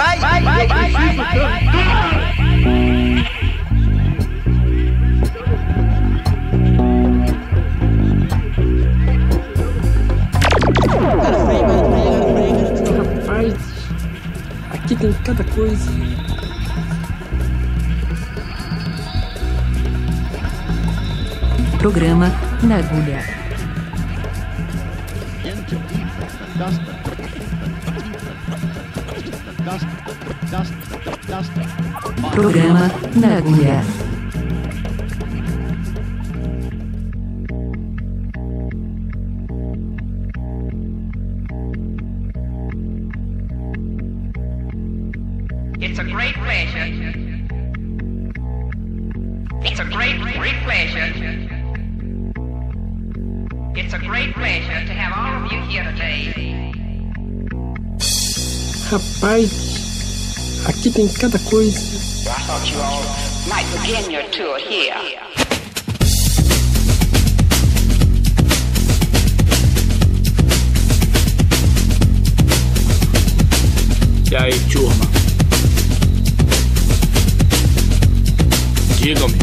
vai, vai, vai, vai, vai, vai. Rapaz, aqui tem cada coisa. Programa na agulha. Programa na agulha. It's a great pleasure. It's a great, great pleasure. It's a great pleasure to have all of you here today. Rapaz, aqui tem cada coisa. I thought you all might begin your tour here. E aí, turma? Digam-me.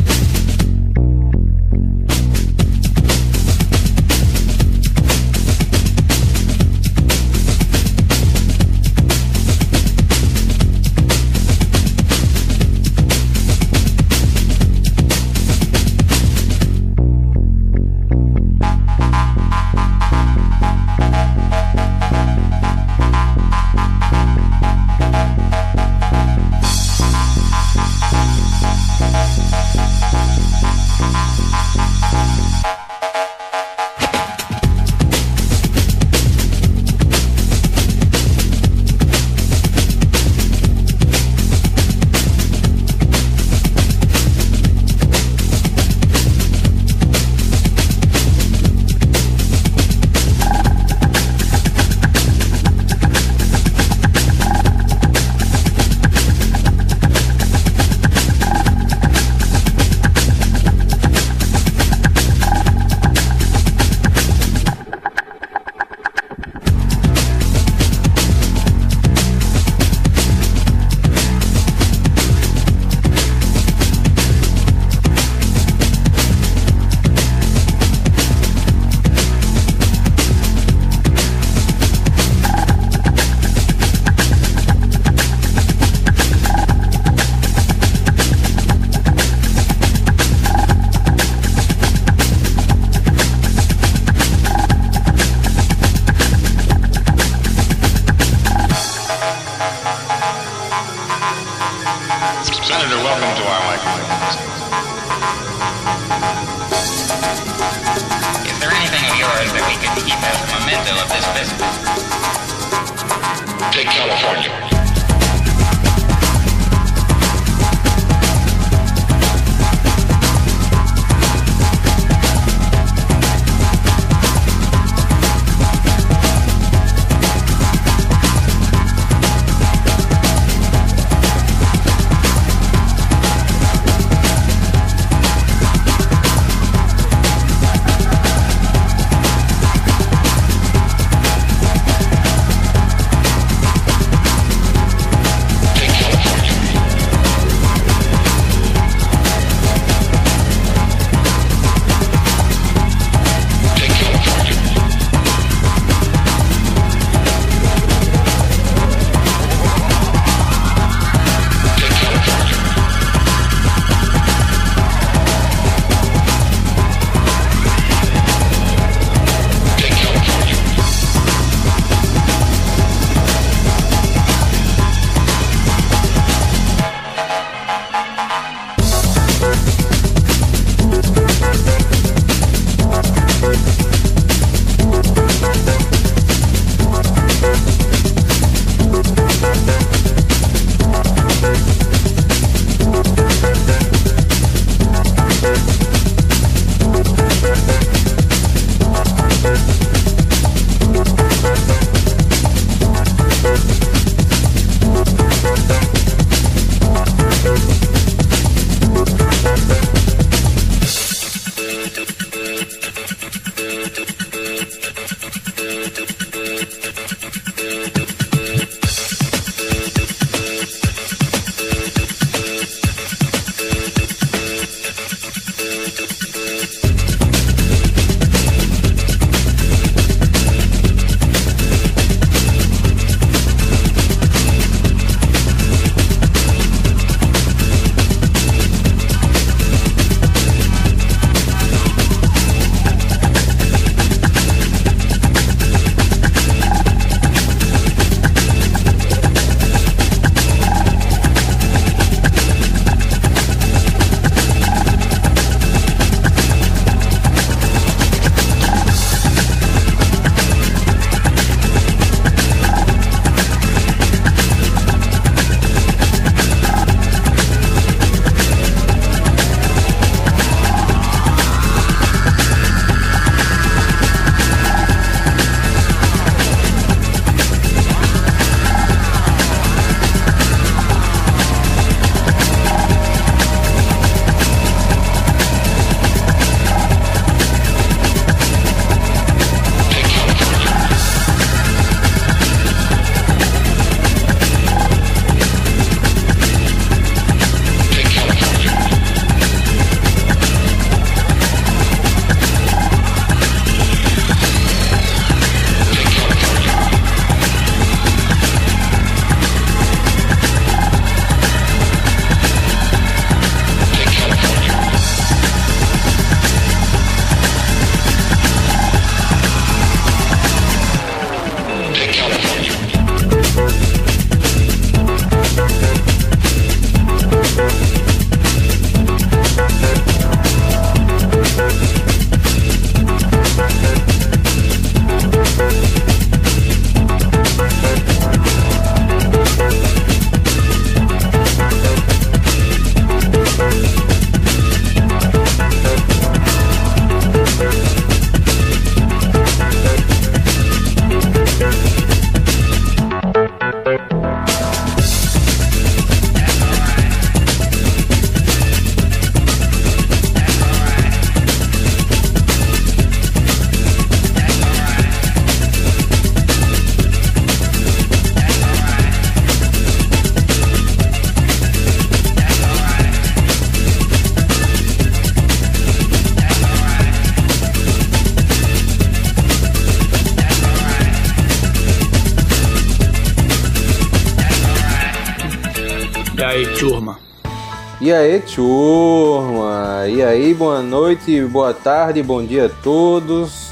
Aí, turma? E aí, boa noite, boa tarde, bom dia a todos.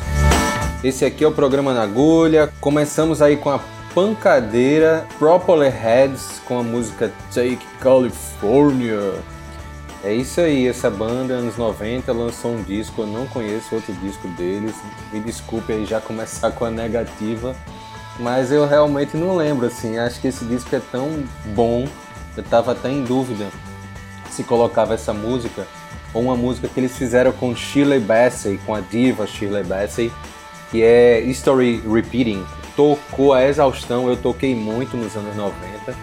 Esse aqui é o programa na agulha. Começamos aí com a pancadeira Propeller Heads com a música Take California. É isso aí, essa banda, anos 90, lançou um disco, eu não conheço outro disco deles. Me desculpe aí já começar com a negativa, mas eu realmente não lembro, assim, acho que esse disco é tão bom, eu tava até em dúvida se colocava essa música ou uma música que eles fizeram com Shirley Bassey, com a diva Shirley Bassey, que é History Repeating. Tocou a exaustão, eu toquei muito nos anos 90.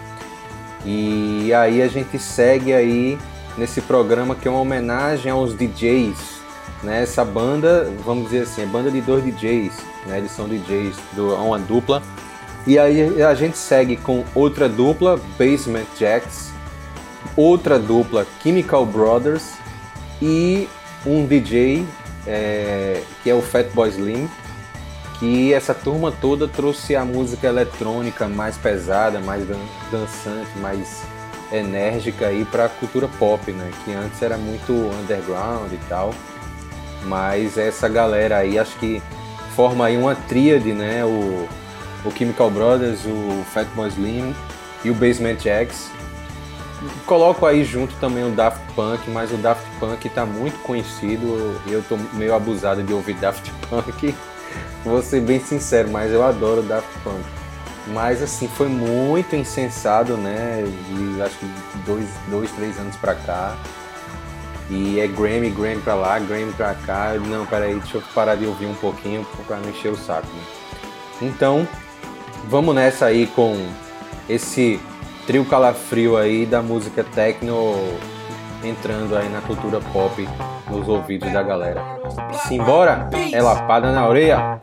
E aí a gente segue aí nesse programa que é uma homenagem aos DJs, né? Essa banda, vamos dizer assim, é banda de dois DJs, né? Eles são DJs, do, uma dupla. E aí a gente segue com outra dupla, Basement Jacks, outra dupla, Chemical Brothers e um DJ é, que é o Fatboy Slim, que essa turma toda trouxe a música eletrônica mais pesada, mais dan dançante, mais enérgica aí para a cultura pop, né? Que antes era muito underground e tal. Mas essa galera aí acho que forma aí uma tríade, né? O, o Chemical Brothers, o Fatboy Slim e o Basement Jacks. Coloco aí junto também o Daft Punk, mas o Daft Punk tá muito conhecido e eu tô meio abusado de ouvir Daft Punk. Vou ser bem sincero, mas eu adoro Daft Punk. Mas assim, foi muito insensado, né? De acho que dois, dois três anos pra cá. E é Grammy, Grammy pra lá, Grammy pra cá. Não, peraí, deixa eu parar de ouvir um pouquinho pra não encher o saco, né? Então, vamos nessa aí com esse trio calafrio aí da música techno entrando aí na cultura pop nos ouvidos da galera. Simbora? É lapada na orelha.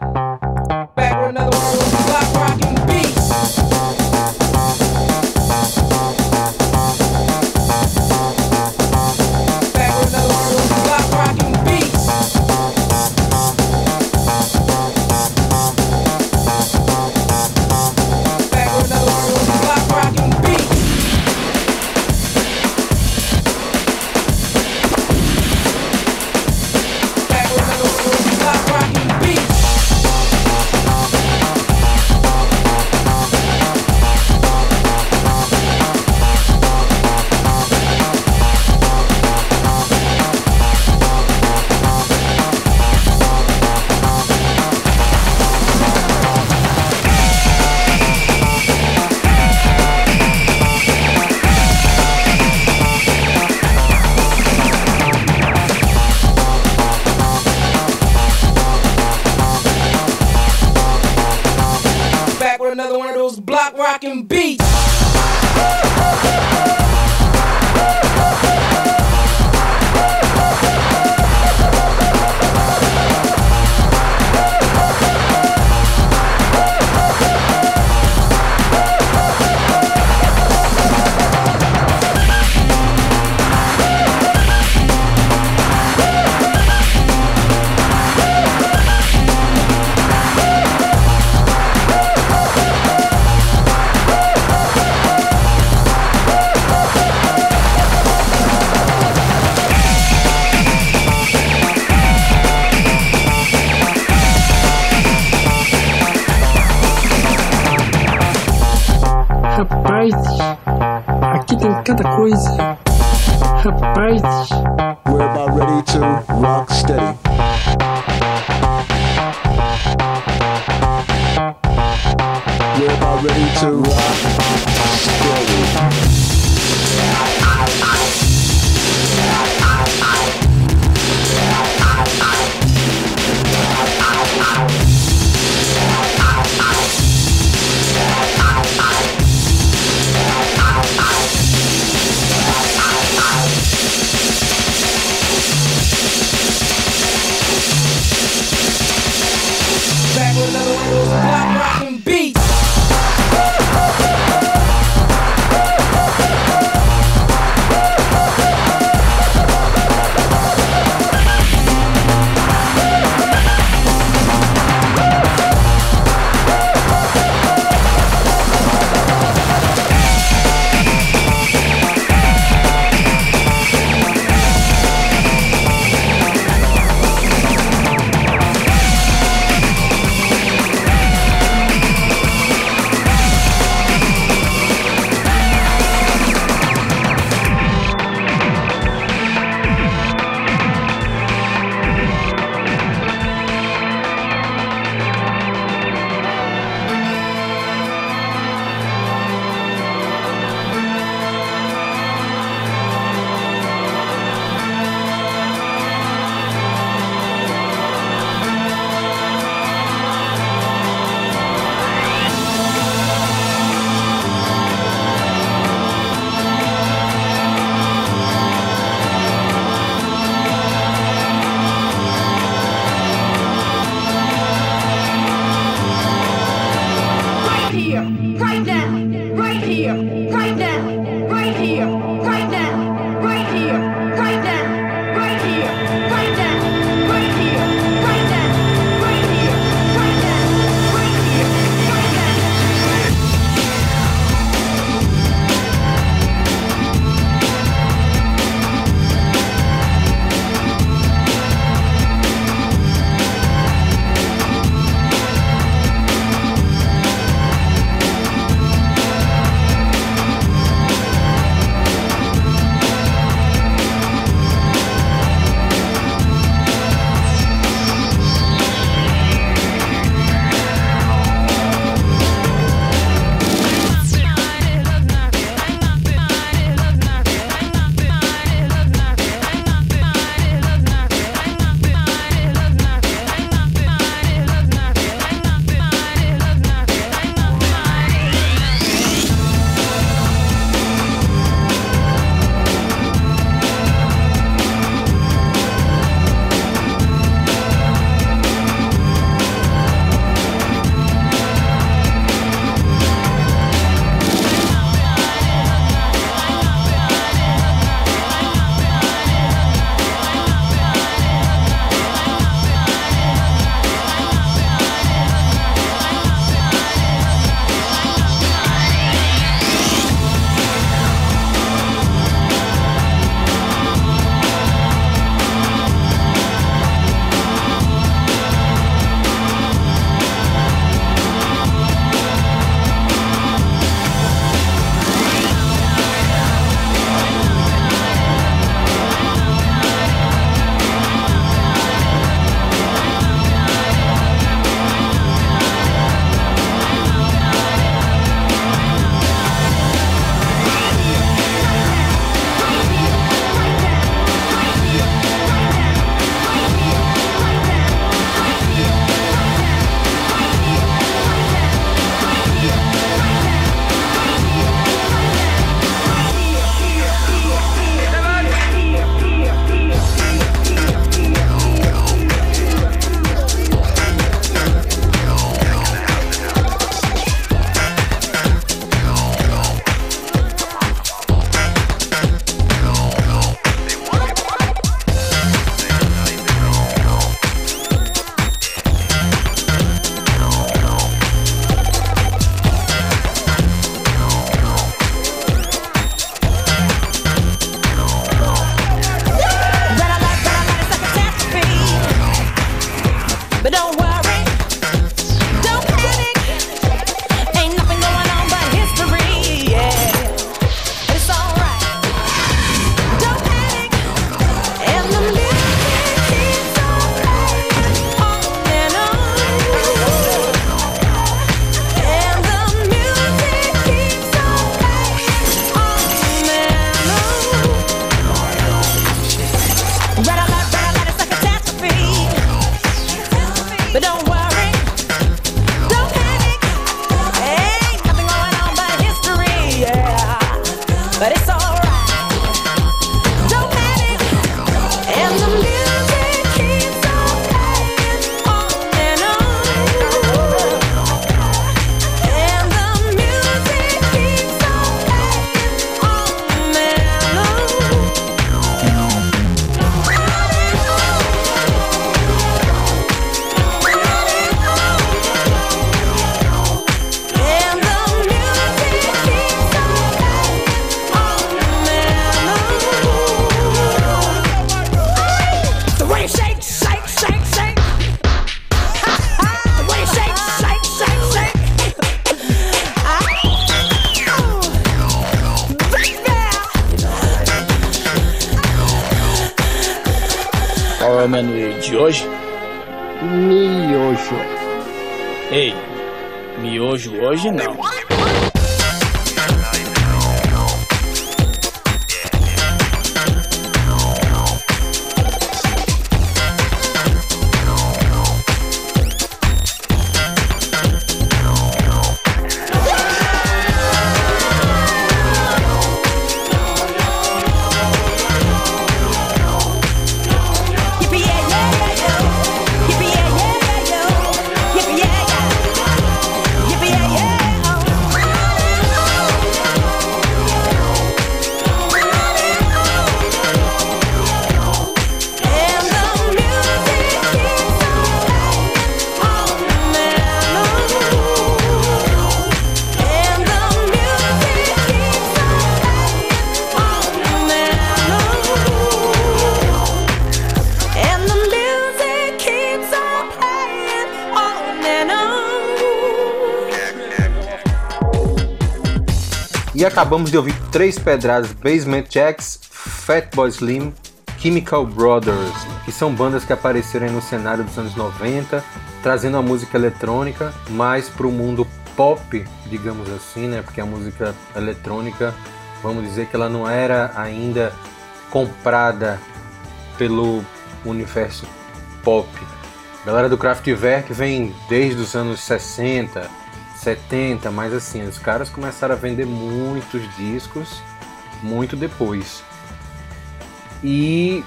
Hoje? E acabamos de ouvir três pedradas: Basement Jacks, Fatboy Slim, Chemical Brothers, que são bandas que apareceram no cenário dos anos 90, trazendo a música eletrônica mais para o mundo pop, digamos assim, né? Porque a música eletrônica, vamos dizer que ela não era ainda comprada pelo universo pop. A galera do Kraftwerk vem desde os anos 60, 70, mas assim, os caras começaram a vender muitos discos muito depois. E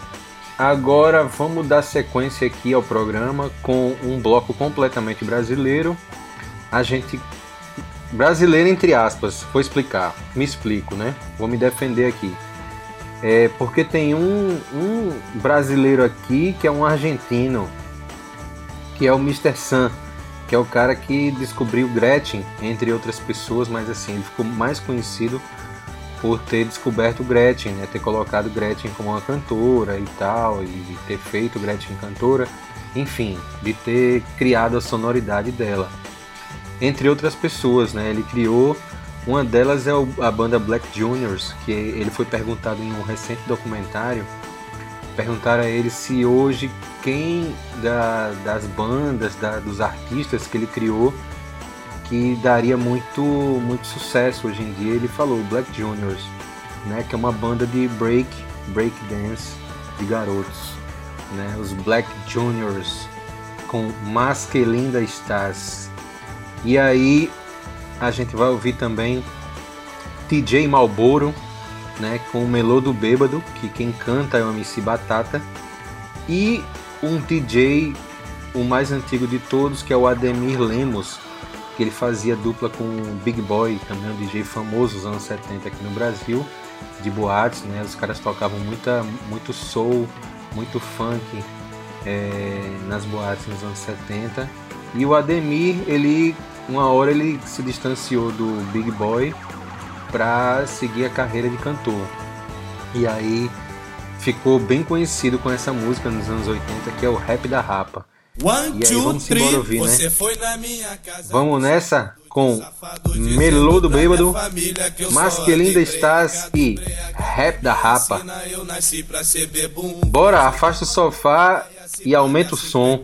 agora vamos dar sequência aqui ao programa com um bloco completamente brasileiro. A gente brasileiro entre aspas, vou explicar, me explico, né? Vou me defender aqui. É porque tem um, um brasileiro aqui que é um argentino, que é o Mr. Sun, que é o cara que descobriu Gretchen, entre outras pessoas, mas assim, ele ficou mais conhecido por ter descoberto Gretchen, né? ter colocado Gretchen como uma cantora e tal, e ter feito Gretchen cantora, enfim, de ter criado a sonoridade dela. Entre outras pessoas, né? Ele criou uma delas é a banda Black Juniors, que ele foi perguntado em um recente documentário. Perguntaram a ele se hoje quem da- das bandas, da- dos artistas que ele criou, que daria muito, muito sucesso hoje em dia. Ele falou Black Juniors, né, que é uma banda de break, break dance de garotos, né, os Black Juniors com Mas que linda estás. E aí a gente vai ouvir também TJ Malboro, né, com o Melô do Bêbado, que quem canta é o MC Batata, e um DJ, o mais antigo de todos, que é o Ademir Lemos, que ele fazia dupla com o Big Boy, também um DJ famoso dos anos 70 aqui no Brasil, de boates, né, os caras tocavam muita, muito soul, muito funk é, nas boates nos anos 70. E o Ademir, ele uma hora ele se distanciou do Big Boy para seguir a carreira de cantor. E aí ficou bem conhecido com essa música nos anos 80, que é o Rap da Rapa. One, E aí, two, vamos three. embora ouvir, né? Casa. Vamos nessa com Melô do Bêbado, Mas que linda estás e Rap da Rapa. Bora, afasta o sofá e aumenta o som.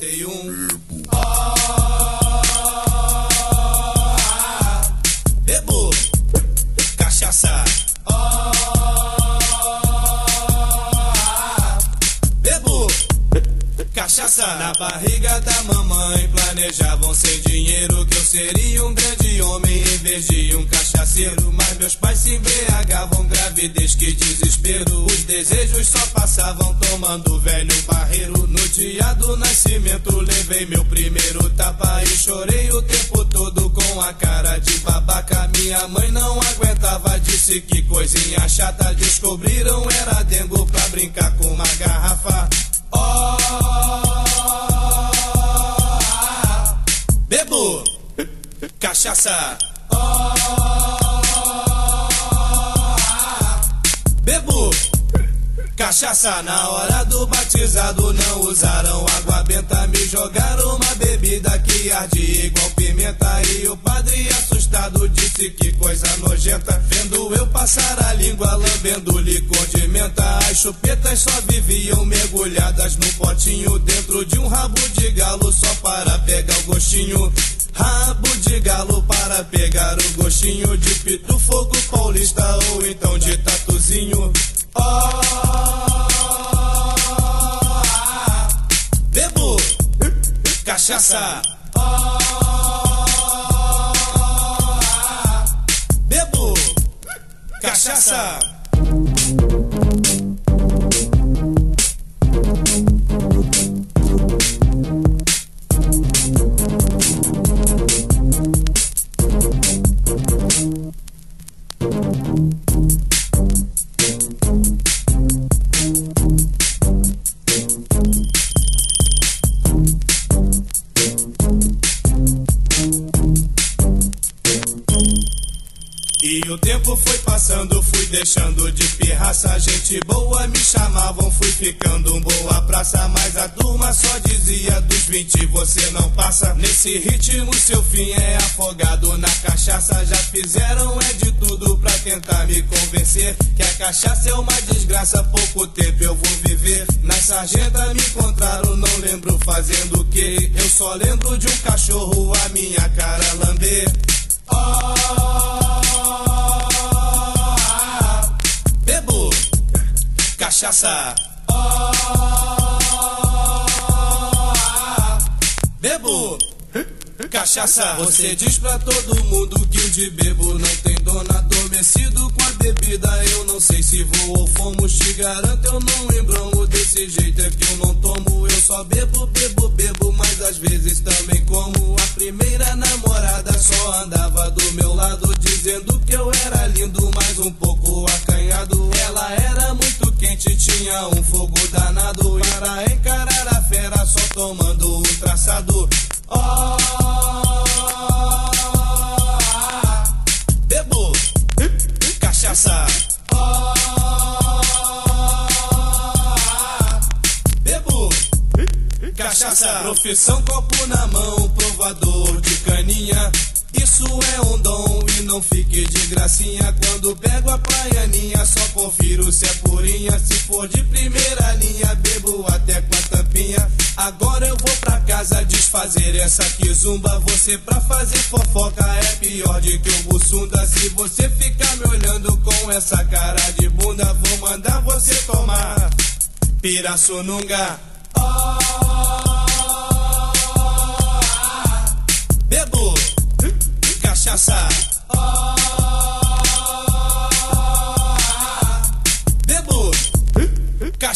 Na barriga da mamãe. Planejavam sem dinheiro que eu seria um grande homem em vez de um cachaceiro. Mas meus pais se embriagavam, gravidez que desespero. Os desejos só passavam tomando velho barreiro. No dia do nascimento, levei meu primeiro tapa e chorei o tempo todo com a cara de babaca. Minha mãe não aguentava, disse que coisinha chata. Descobriram era dengo pra brincar com uma garrafa. Oh, bebo cachaça. Bebo cachaça. Na hora do batizado não usaram água benta. Me jogaram uma bebida que arde igual pimenta. E o padre assustado disse que coisa nojenta. Vendo eu passar a língua lambendo-lhe condimenta as chupetas só viviam mergulhadas no potinho dentro de um rabo de galo só para pegar o gostinho. Rabo de galo para pegar o gostinho de pito fogo paulista ou então de tatuzinho. Bebo cachaça. Bebo cachaça. Deixando de pirraça. Gente boa me chamavam, fui ficando boa praça. Mas a turma só dizia dos 20 você não passa. Nesse ritmo, seu fim é afogado na cachaça. Já fizeram é de tudo pra tentar me convencer que a cachaça é uma desgraça, pouco tempo eu vou viver. Na sarjeta me encontraram, não lembro fazendo o que. Eu só lembro de um cachorro a minha cara lamber. Oh, cachaça. Oh, bebo cachaça. Você diz pra todo mundo que o de bebo não tem dono adormecido com a bebida. Eu não sei se vou ou fomos, te garanto, eu não embromo desse jeito. É que eu não tomo, eu só bebo, bebo, bebo, mas às vezes também como. A primeira namorada só andava do meu lado, dizendo que eu era lindo, mas um pouco acanhado. Ela era muito quente, tinha um fogo danado. Para encarar a fera, só tomando um traçado. Oh, bebo cachaça. Oh, bebo cachaça. Profissão copo na mão, provador de caninha. Isso é um dom e não fique de gracinha. Quando pego a praianinha, só confiro se é purinha. Se for de primeira linha, bebo até com a tampinha. Agora eu vou pra casa desfazer essa quizumba. Você pra fazer fofoca é pior de que o bussunda. Se você ficar me olhando com essa cara de bunda, vou mandar você tomar pirassununga. Bebo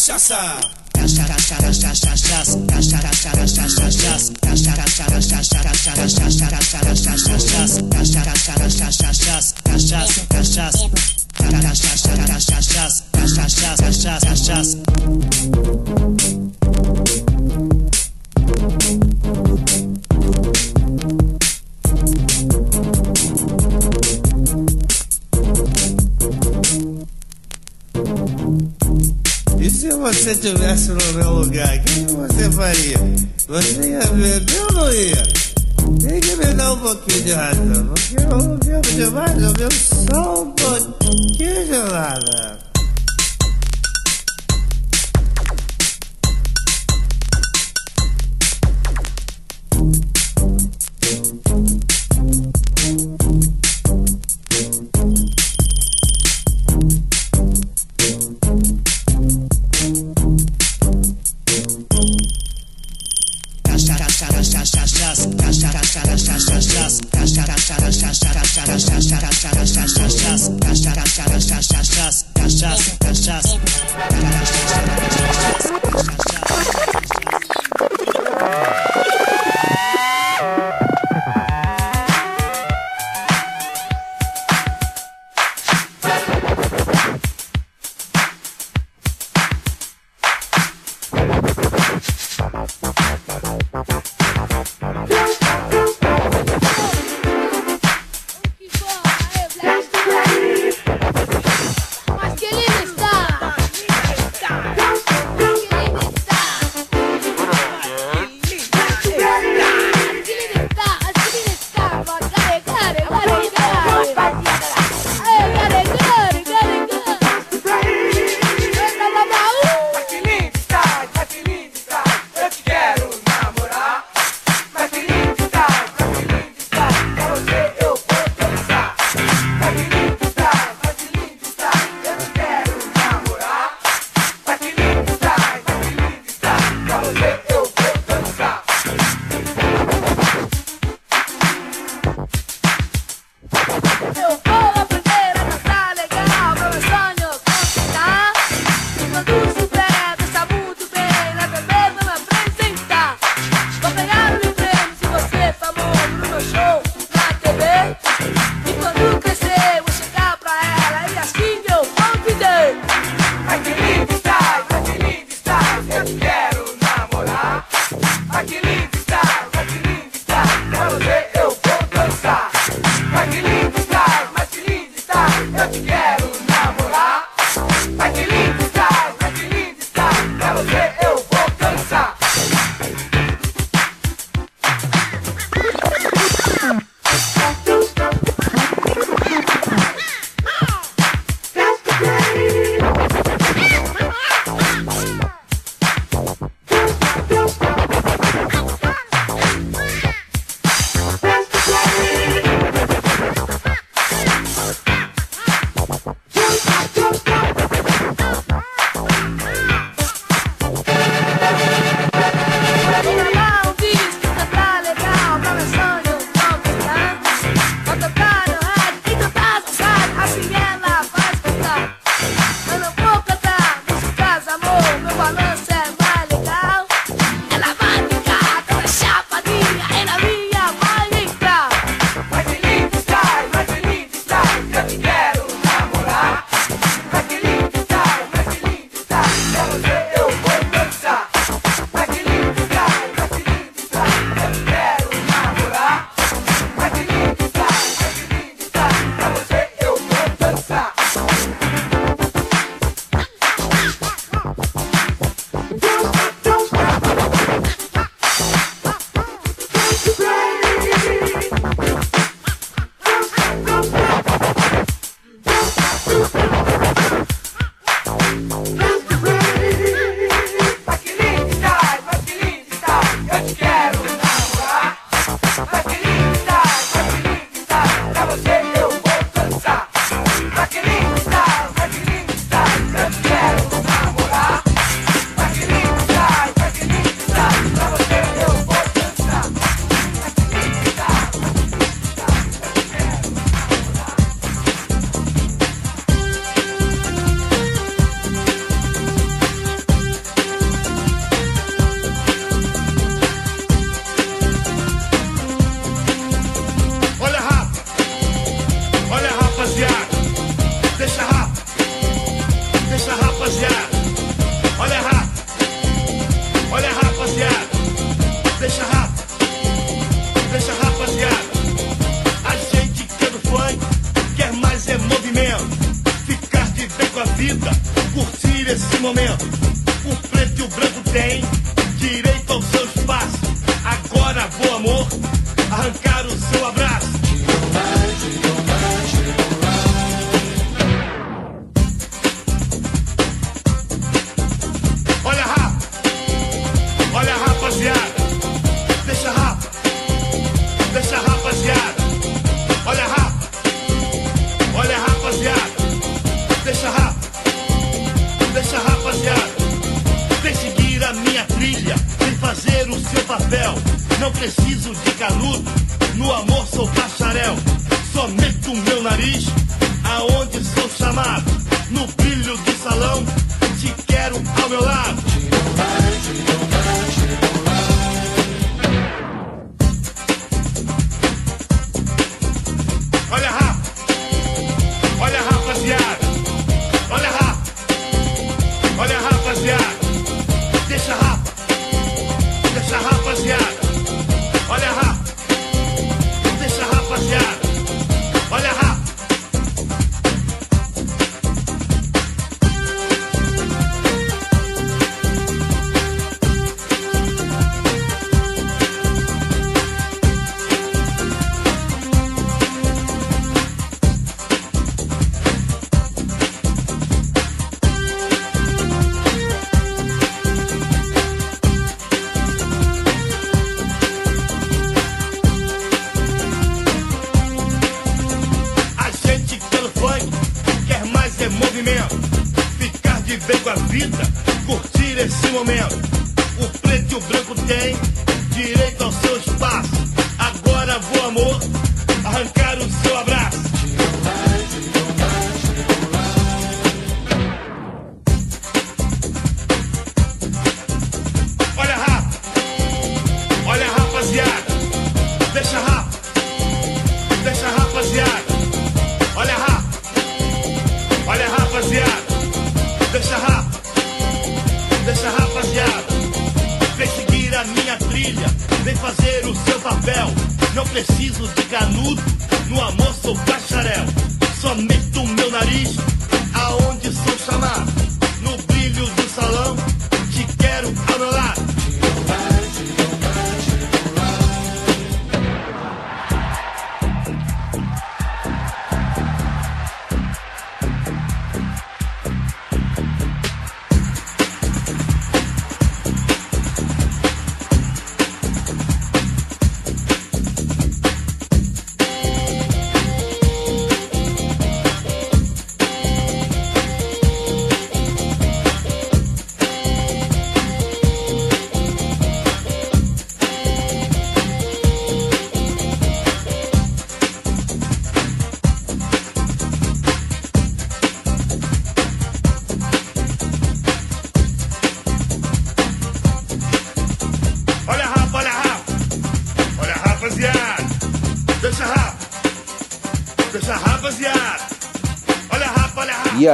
cachaça. E você tivesse no meu lugar, o que você faria? Você ia beber ou não ia? Tem que me dar um pouquinho de razão, porque eu não bebo demais, eu bebo só um pouquinho de nada.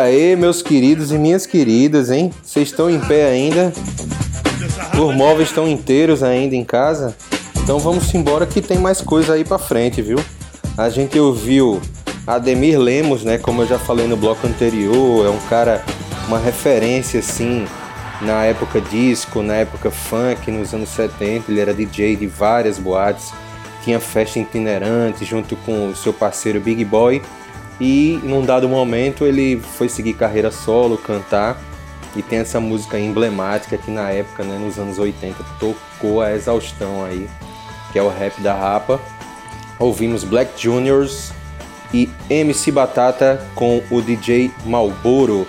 Aí, meus queridos e minhas queridas, hein? Vocês estão em pé ainda? Os móveis estão inteiros ainda em casa? Então vamos embora que tem mais coisa aí pra frente, viu? A gente ouviu Ademir Lemos, né? Como eu já falei no bloco anterior, é um cara, uma referência assim na época disco, na época funk, nos anos 70. Ele era DJ de várias boates, tinha festa itinerante junto com o seu parceiro Big Boy. E num dado momento ele foi seguir carreira solo, cantar. E tem essa música emblemática que na época, né, nos anos 80, tocou a exaustão aí, que é o rap da Rapa. Ouvimos Black Juniors e MC Batata com o DJ Malboro.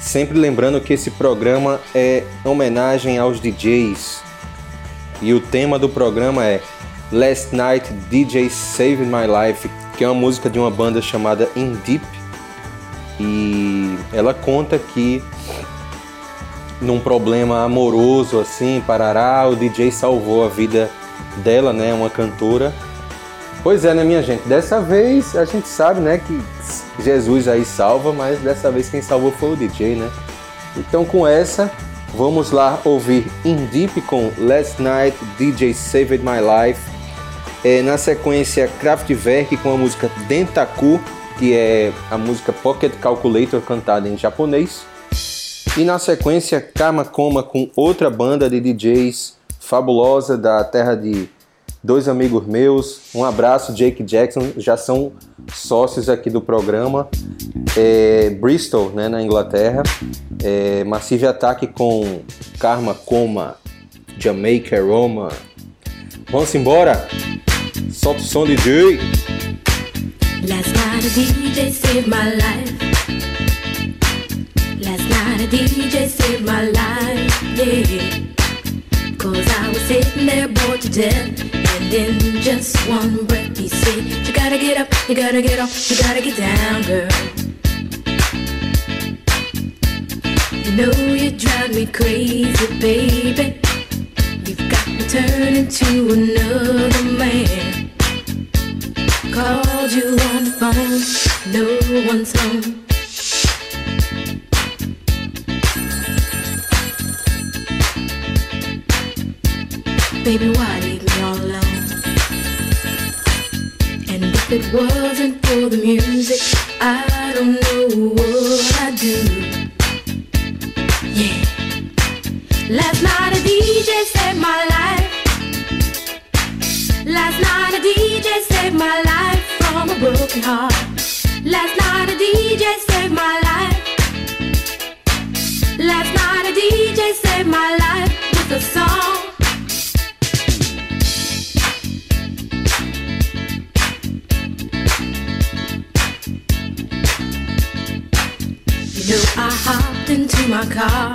Sempre lembrando que esse programa é homenagem aos DJs. E o tema do programa é Last Night DJ Saved My Life, que é uma música de uma banda chamada In Deep. E ela conta que num problema amoroso assim, parará, o DJ salvou a vida dela, né, uma cantora. Pois é, né, minha gente? Dessa vez a gente sabe, né, que Jesus aí salva, mas dessa vez quem salvou foi o DJ, né? Então com essa, vamos lá ouvir In Deep com Last Night DJ Saved My Life. É, na sequência, Kraftwerk com a música Dentaku, que é a música Pocket Calculator cantada em japonês. E na sequência, Karma Coma com outra banda de DJs fabulosa da terra de dois amigos meus. Um abraço, Jake Jackson, já são sócios aqui do programa. É, Bristol, né, na Inglaterra. É, Massive Attack com Karma Coma, Jamaica Roma. Vamos embora? Solta o som, DJ! Last night a DJ saved my life. Last night a DJ saved my life, yeah. Cause I was sitting there bored to death. And in just one breath he said, You gotta get up, you gotta get off, you gotta get down, girl. You know you drive me crazy, baby. You've got me turning to another man. Called you on the phone, no one's home. Baby, why leave me all alone? And if it wasn't for the music, I don't know what I'd do. Yeah. Last night a DJ saved my life. Last night a DJ saved my life from a broken heart. Last night a DJ saved my life. Last night a DJ saved my life with a song. You know I hopped into my car,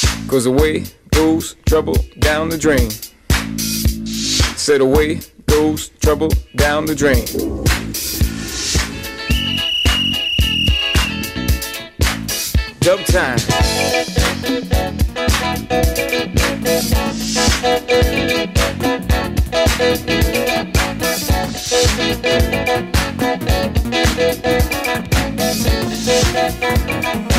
Goes away, goes trouble down the drain. Said away goes trouble down the drain. Dub time. Thank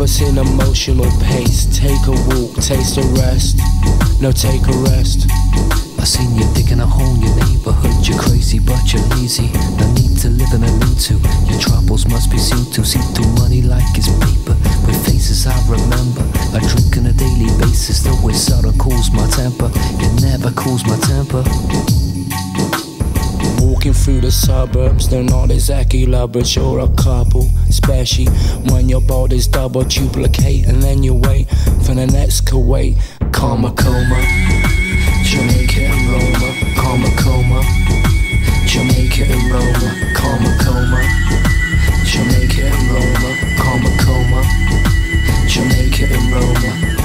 us in emotional pace. Take a walk, taste a rest. No, take a rest. I seen you digging a hole in your neighborhood. You're crazy, but you're lazy. No need to live in a lean to. Your troubles must be seen to. See through money like it's paper. With faces I remember. I drink on a daily basis. Though it sorta cools my temper. It never cools my temper. Walking through the suburbs, they're not exactly lovers, you're a couple. Especially when your body's double duplicate, and then you wait for the next Kuwait. Karma coma, Jamaica and Roma. Karma coma, Jamaica and Roma. Karma coma, Jamaica and Roma. Karma coma, Jamaica and Roma.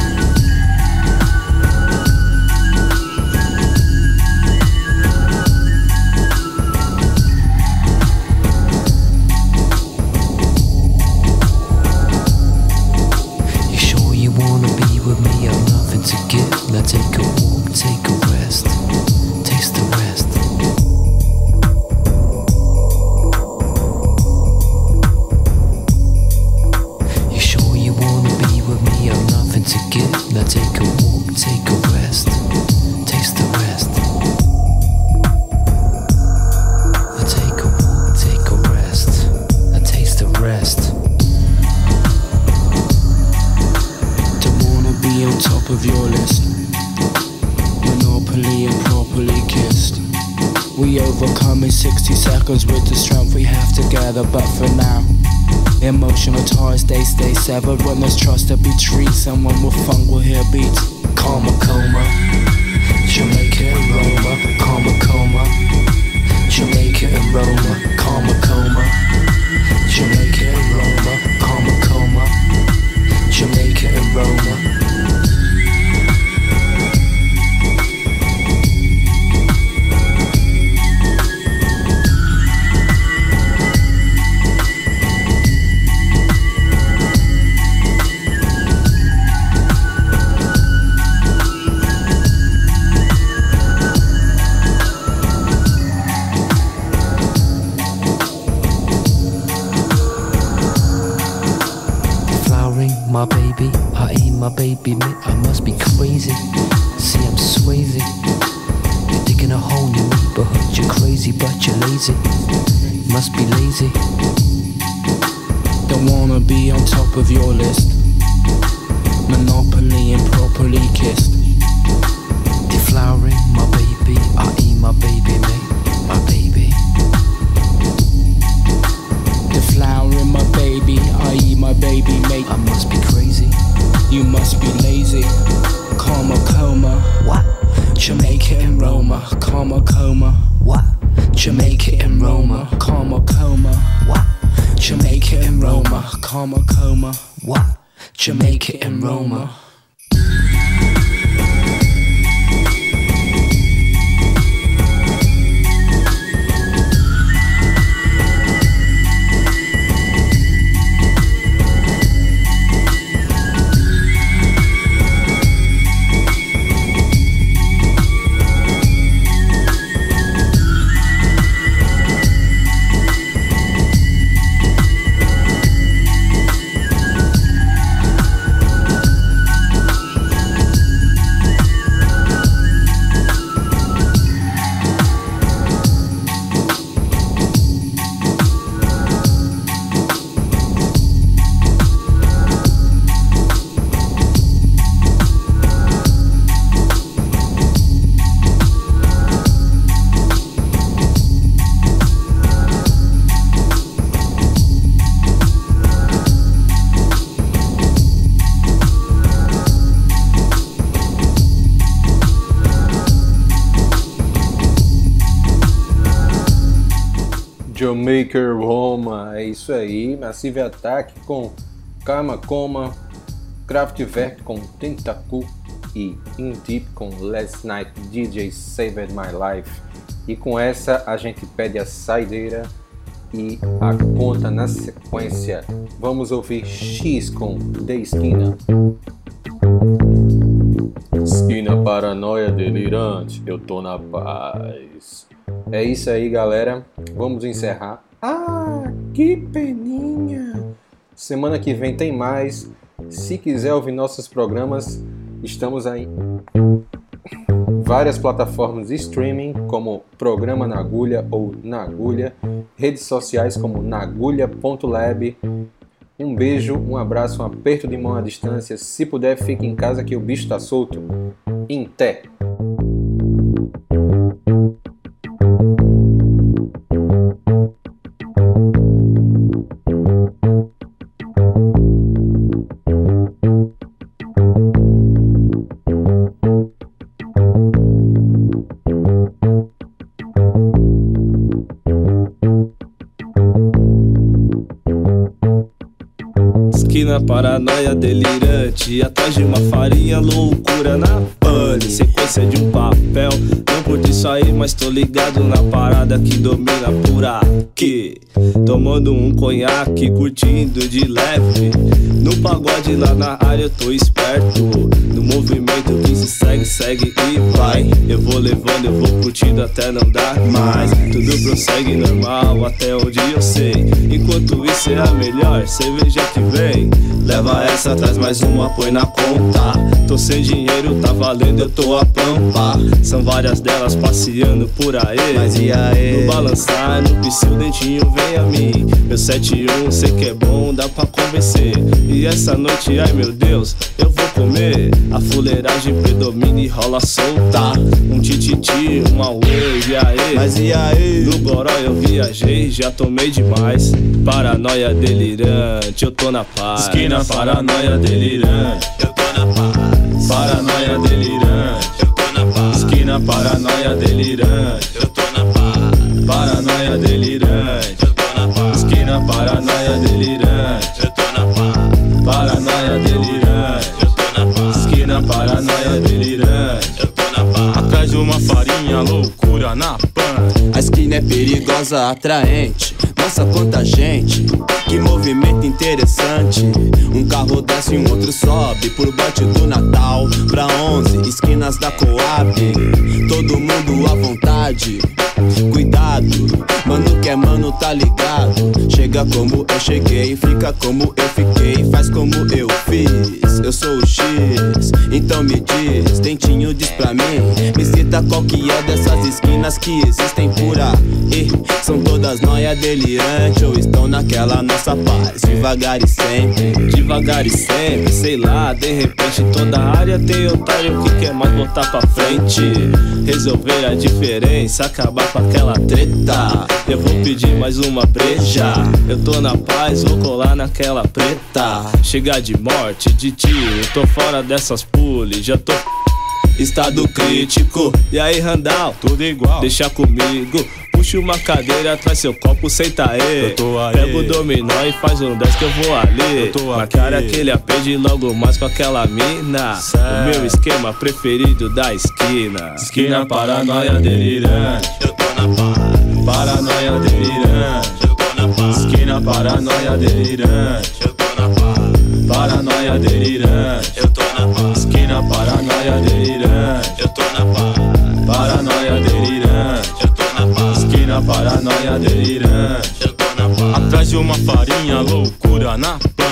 Ties they stay severed. When there's trust, there be trees. Someone with funk will hear beats. Karma coma, Jamaica and Roma. Karma coma, Jamaica and Roma. Karma coma, Jamaica and Roma. Karma coma, Jamaica and Roma. My baby meat. I must be crazy. See, I'm swayzy. You're digging a hole in your neighborhood. You're crazy, but you're lazy. Must be lazy. Don't wanna be on top of your list. Monopoly and properly kissed. Deflowering my baby, I eat my baby meat. My baby. Deflowering my baby, I eat my baby mate. I must be crazy. You must be lazy. Karma coma. What? Jamaica and Roma. Karma coma. What? Jamaica and Roma. Karma coma. What? Jamaica and Roma. Karma coma. What? Jamaica and Roma. Jamaica Roma, é isso aí. Massive Attack com Karma Coma, Kraftwerk com Tentacu e In Deep com Last Night DJ Saved My Life. E com essa a gente pede a saideira e a conta na sequência. Vamos ouvir X com The Esquina. Esquina paranoia delirante, eu tô na paz. É isso aí, galera. Vamos encerrar. Ah, que peninha! Semana que vem tem mais. Se quiser ouvir nossos programas, estamos aí várias plataformas de streaming como Programa na Agulha ou Na Agulha, redes sociais como nagulha.lab. Um beijo, um abraço, um aperto de mão à distância. Se puder, fique em casa que o bicho tá solto. Em té. Paranoia delirante Atrás de uma farinha, loucura na pane. Sequência de um papel Não curti sair, mas tô ligado na parada que domina por aqui Tomando um conhaque, curtindo de leve. No pagode lá na área eu tô esperto. No movimento que se segue, segue e vai. Eu vou levando, eu vou curtindo até não dar mais. Tudo prossegue normal até onde eu sei. Enquanto isso é a melhor cerveja que vem. Leva essa, traz mais uma, põe na conta. Tô sem dinheiro, tá valendo, eu tô a pampa. São várias delas passeando por aí. Mas e aí? No balançar, no piscil, dentinho vem a mim Meu 71, sei que é bom, dá pra convencer. E essa noite, ai meu Deus, eu vou comer. A fuleiragem predomina e rola solta. Um tititi, um auê, e aí? Mas e aí? No goró eu viajei, já tomei demais. Paranoia delirante, eu tô na paz. Esquina paranoia delirante, eu tô na paz. Paranoia delirante, eu tô na paz. Esquina paranoia delirante, eu tô na paz. Paranoia delirante, eu tô na paz Esquina paranoia delirante, eu tô na paz Paranoia delirante, eu tô na paz Esquina paranoia delirante, eu tô na paz Atrás de uma farinha, loucura na pan. A esquina é perigosa, atraente. Nossa, quanta gente, que movimento interessante. Um carro desce e um outro sobe. Por bote do Natal pra 11 Esquinas da Coab. Todo mundo à vontade Cuidado, mano que é mano tá ligado? Chega como eu cheguei, fica como eu fiquei Faz como eu fiz, eu sou o X Então me diz, dentinho diz pra mim. Me cita qual que é dessas esquinas que existem por aí. São todas noia delirante ou estão naquela nossa paz. Devagar e sempre, Devagar e sempre, sei lá, de repente toda área tem otário que quer mais botar pra frente. Resolver a diferença, acabar com aquela treta. Eu vou pedir mais uma breja. Eu tô na paz, vou colar naquela preta. Chegar de morte, de tiro, tô fora dessas pules Já tô estado crítico E aí Randall, tudo igual deixa comigo Puxa uma cadeira, traz seu copo, senta aí. Eu tô aí. Pega o dominó e faz um 10 que eu vou ali. Eu tô Na aqui. cara que ele aprende logo mais com aquela mina. Certo. O meu esquema preferido da esquina. Esquina paranoia delirante, Eu tô na paz. paranoia delirante Eu tô na paz. Esquina paranoia delirante, Eu tô na paz. paranoia delirante Eu Esquina paranoia delirante, Eu tô na paz. paranoia delirante Eu tô na paz. Esquina paranoia delirante Eu tô na paz. Atrás de uma farinha, loucura na pan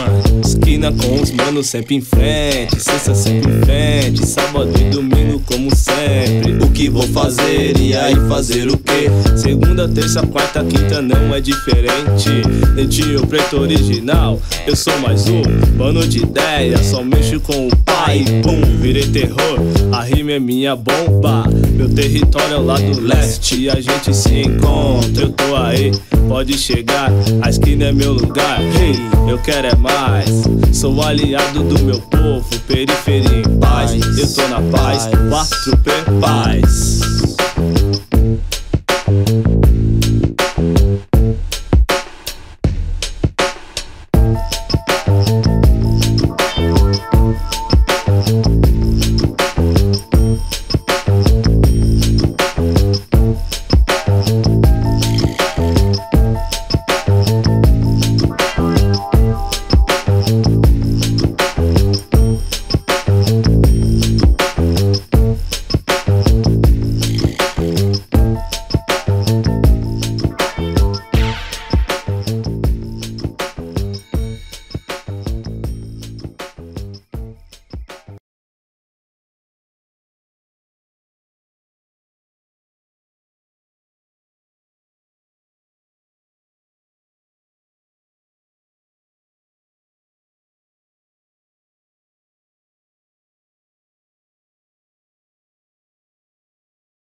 Esquina com os manos sempre em frente, sexta sempre em frente, sábado e domingo como sempre. O que vou fazer e aí fazer o quê? Segunda, terça, quarta, quinta não é diferente. Dentinho preto original, eu sou mais um. Mano de ideia, só mexo com o pai. Pum, virei terror, a rima é minha bomba. Meu território é o lado leste a gente se encontra. Eu tô aí, pode chegar, a esquina é meu lugar. Hey, eu quero é mais. Sou aliado do meu povo, periferia em paz. Eu tô na paz, 4P paz.